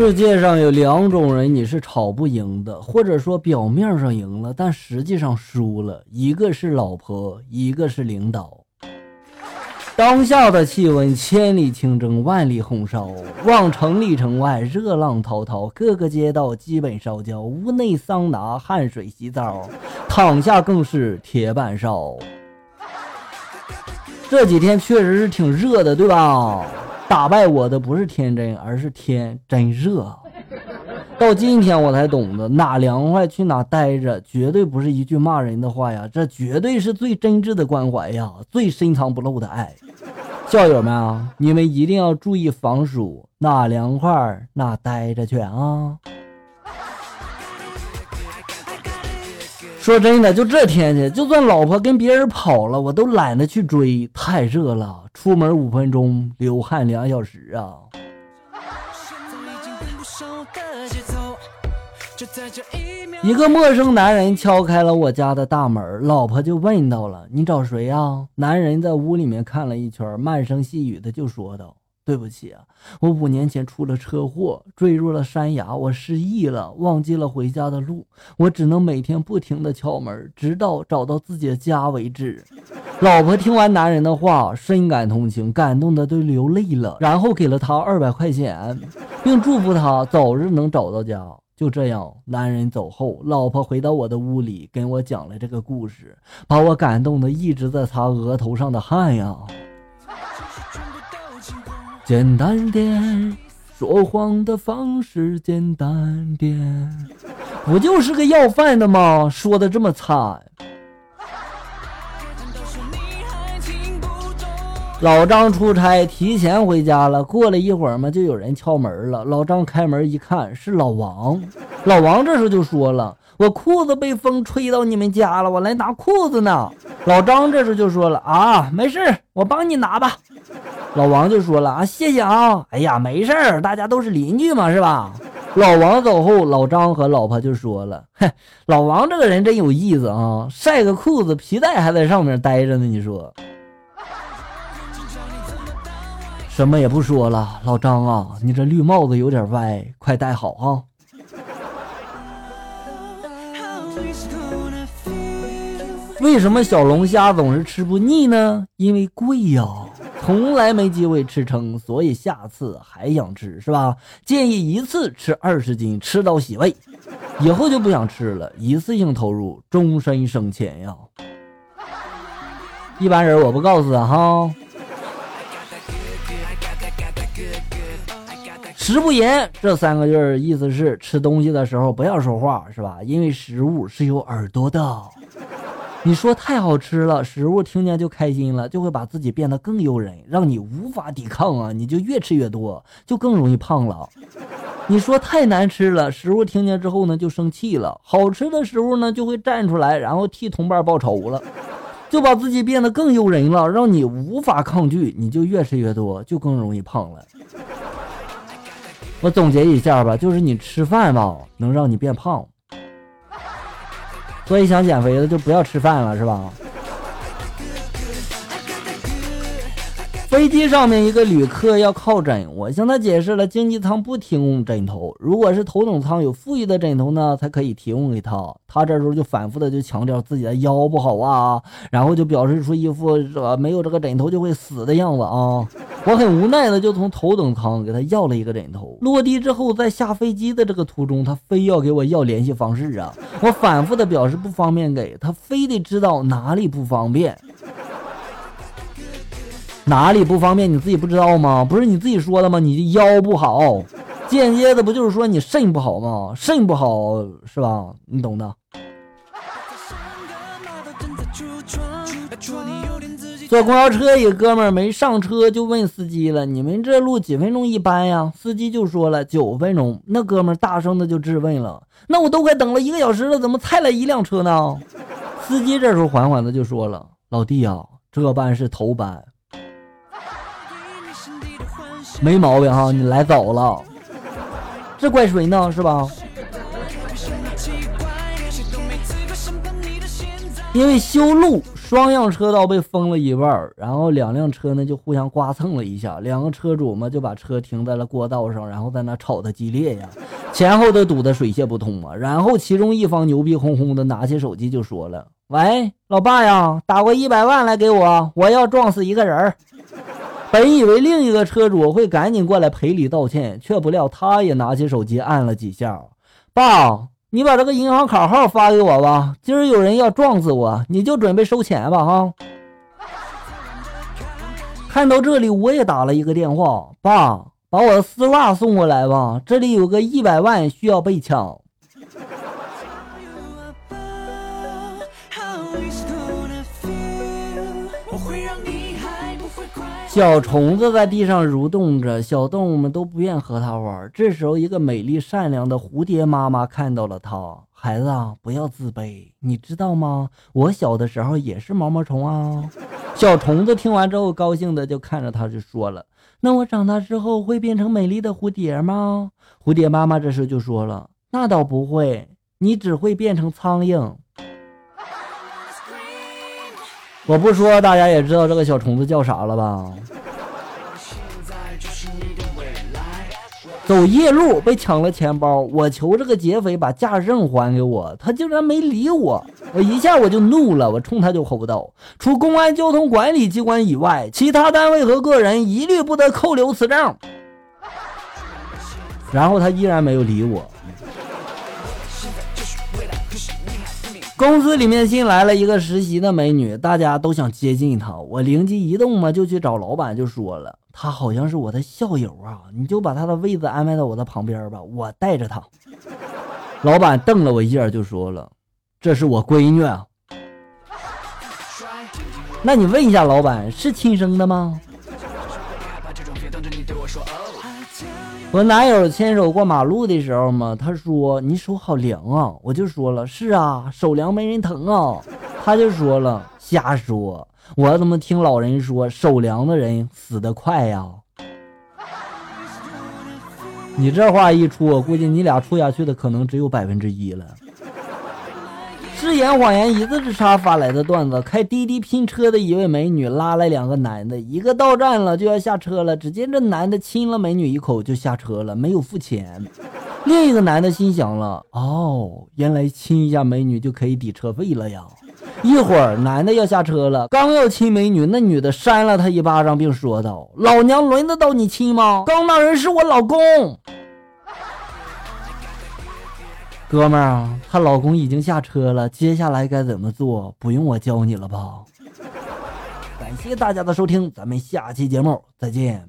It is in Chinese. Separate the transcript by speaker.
Speaker 1: 世界上有两种人，你是吵不赢的，或者说表面上赢了，但实际上输了。一个是老婆，一个是领导。当下的气温千里清蒸，万里红烧，望城里城外热浪滔滔，各个街道基本烧焦，屋内桑拿汗水洗澡，躺下更是铁板烧。这几天确实是挺热的，对吧？打败我的不是天真，而是天真热。到今天我才懂得，哪凉快去哪待着，绝对不是一句骂人的话呀，这绝对是最真挚的关怀呀，最深藏不露的爱。校友们啊，你们一定要注意防暑，哪凉快哪待着去啊。说真的，就这天气，就算老婆跟别人跑了，我都懒得去追，太热了。出门五分钟，流汗两小时啊！一个陌生男人敲开了我家的大门，老婆就问到了：“你找谁呀？”男人在屋里面看了一圈，慢声细语的就说道。对不起啊，我五年前出了车祸，坠入了山崖，我失忆了，忘记了回家的路，我只能每天不停的敲门，直到找到自己的家为止。老婆听完男人的话，深感同情，感动的都流泪了，然后给了他二百块钱，并祝福他早日能找到家。就这样，男人走后，老婆回到我的屋里，跟我讲了这个故事，把我感动的一直在擦额头上的汗呀。简单点，说谎的方式简单点，不就是个要饭的吗？说的这么惨。老张出差提前回家了，过了一会儿嘛，就有人敲门了。老张开门一看，是老王。老王这时候就说了：“我裤子被风吹到你们家了，我来拿裤子呢。”老张这时候就说了：“啊，没事，我帮你拿吧。”老王就说了啊，谢谢啊，哎呀，没事儿，大家都是邻居嘛，是吧？老王走后，老张和老婆就说了，嘿，老王这个人真有意思啊，晒个裤子，皮带还在上面待着呢，你说？什么也不说了，老张啊，你这绿帽子有点歪，快戴好啊。为什么小龙虾总是吃不腻呢？因为贵呀。从来没机会吃撑，所以下次还想吃，是吧？建议一次吃二十斤，吃到洗胃，以后就不想吃了。一次性投入，终身省钱呀！一般人我不告诉他哈。食不言这三个字意思是吃东西的时候不要说话，是吧？因为食物是有耳朵的。你说太好吃了，食物听见就开心了，就会把自己变得更诱人，让你无法抵抗啊！你就越吃越多，就更容易胖了。你说太难吃了，食物听见之后呢就生气了，好吃的食物呢就会站出来，然后替同伴报仇了，就把自己变得更诱人了，让你无法抗拒，你就越吃越多，就更容易胖了。我总结一下吧，就是你吃饭吧，能让你变胖。所以想减肥的就不要吃饭了，是吧？飞机上面一个旅客要靠枕，我向他解释了，经济舱不提供枕头，如果是头等舱有富裕的枕头呢，才可以提供给他。他这时候就反复的就强调自己的腰不好啊，然后就表示出一副呃没有这个枕头就会死的样子啊。我很无奈的就从头等舱给他要了一个枕头。落地之后，在下飞机的这个途中，他非要给我要联系方式啊！我反复的表示不方便给他，非得知道哪里不方便。哪里不方便你自己不知道吗？不是你自己说的吗？你腰不好，间接的不就是说你肾不好吗？肾不好是吧？你懂的。坐公交车，一哥们儿没上车就问司机了：“你们这路几分钟一班呀？”司机就说了：“九分钟。”那哥们儿大声的就质问了：“那我都快等了一个小时了，怎么才来一辆车呢？”司机这时候缓缓的就说了：“老弟啊，这班是头班，没毛病哈，你来早了，这怪谁呢？是吧？”因为修路。双向车道被封了一半，然后两辆车呢就互相刮蹭了一下，两个车主嘛就把车停在了过道上，然后在那吵得激烈呀，前后都堵得水泄不通啊。然后其中一方牛逼哄哄的拿起手机就说了：“喂，老爸呀，打过一百万来给我，我要撞死一个人。”本以为另一个车主会赶紧过来赔礼道歉，却不料他也拿起手机按了几下：“爸。”你把这个银行卡号发给我吧，今儿有人要撞死我，你就准备收钱吧，哈。看到这里，我也打了一个电话，爸，把我的丝袜送过来吧，这里有个一百万需要被抢。小虫子在地上蠕动着，小动物们都不愿和它玩。这时候，一个美丽善良的蝴蝶妈妈看到了它。孩子啊，不要自卑，你知道吗？我小的时候也是毛毛虫啊。小虫子听完之后，高兴的就看着它，就说了：“那我长大之后会变成美丽的蝴蝶吗？”蝴蝶妈妈这时就说了：“那倒不会，你只会变成苍蝇。”我不说，大家也知道这个小虫子叫啥了吧？走夜路被抢了钱包，我求这个劫匪把驾驶证还给我，他竟然没理我，我一下我就怒了，我冲他就吼道：“除公安交通管理机关以外，其他单位和个人一律不得扣留此证。”然后他依然没有理我。公司里面新来了一个实习的美女，大家都想接近她。我灵机一动嘛，就去找老板，就说了，她好像是我的校友啊，你就把她的位子安排到我的旁边吧，我带着她。老板瞪了我一眼，就说了，这是我闺女啊。那你问一下老板，是亲生的吗？我男友牵手过马路的时候嘛，他说你手好凉啊，我就说了是啊，手凉没人疼啊。他就说了瞎说，我怎么听老人说手凉的人死得快呀？你这话一出，我估计你俩处下去的可能只有百分之一了。誓言谎言一字之差发来的段子：开滴滴拼车的一位美女拉来两个男的，一个到站了就要下车了，只见这男的亲了美女一口就下车了，没有付钱。另一个男的心想了：哦，原来亲一下美女就可以抵车费了呀！一会儿男的要下车了，刚要亲美女，那女的扇了他一巴掌，并说道：“老娘轮得到你亲吗？刚那人是我老公。”哥们儿啊，她老公已经下车了，接下来该怎么做？不用我教你了吧？感谢大家的收听，咱们下期节目再见。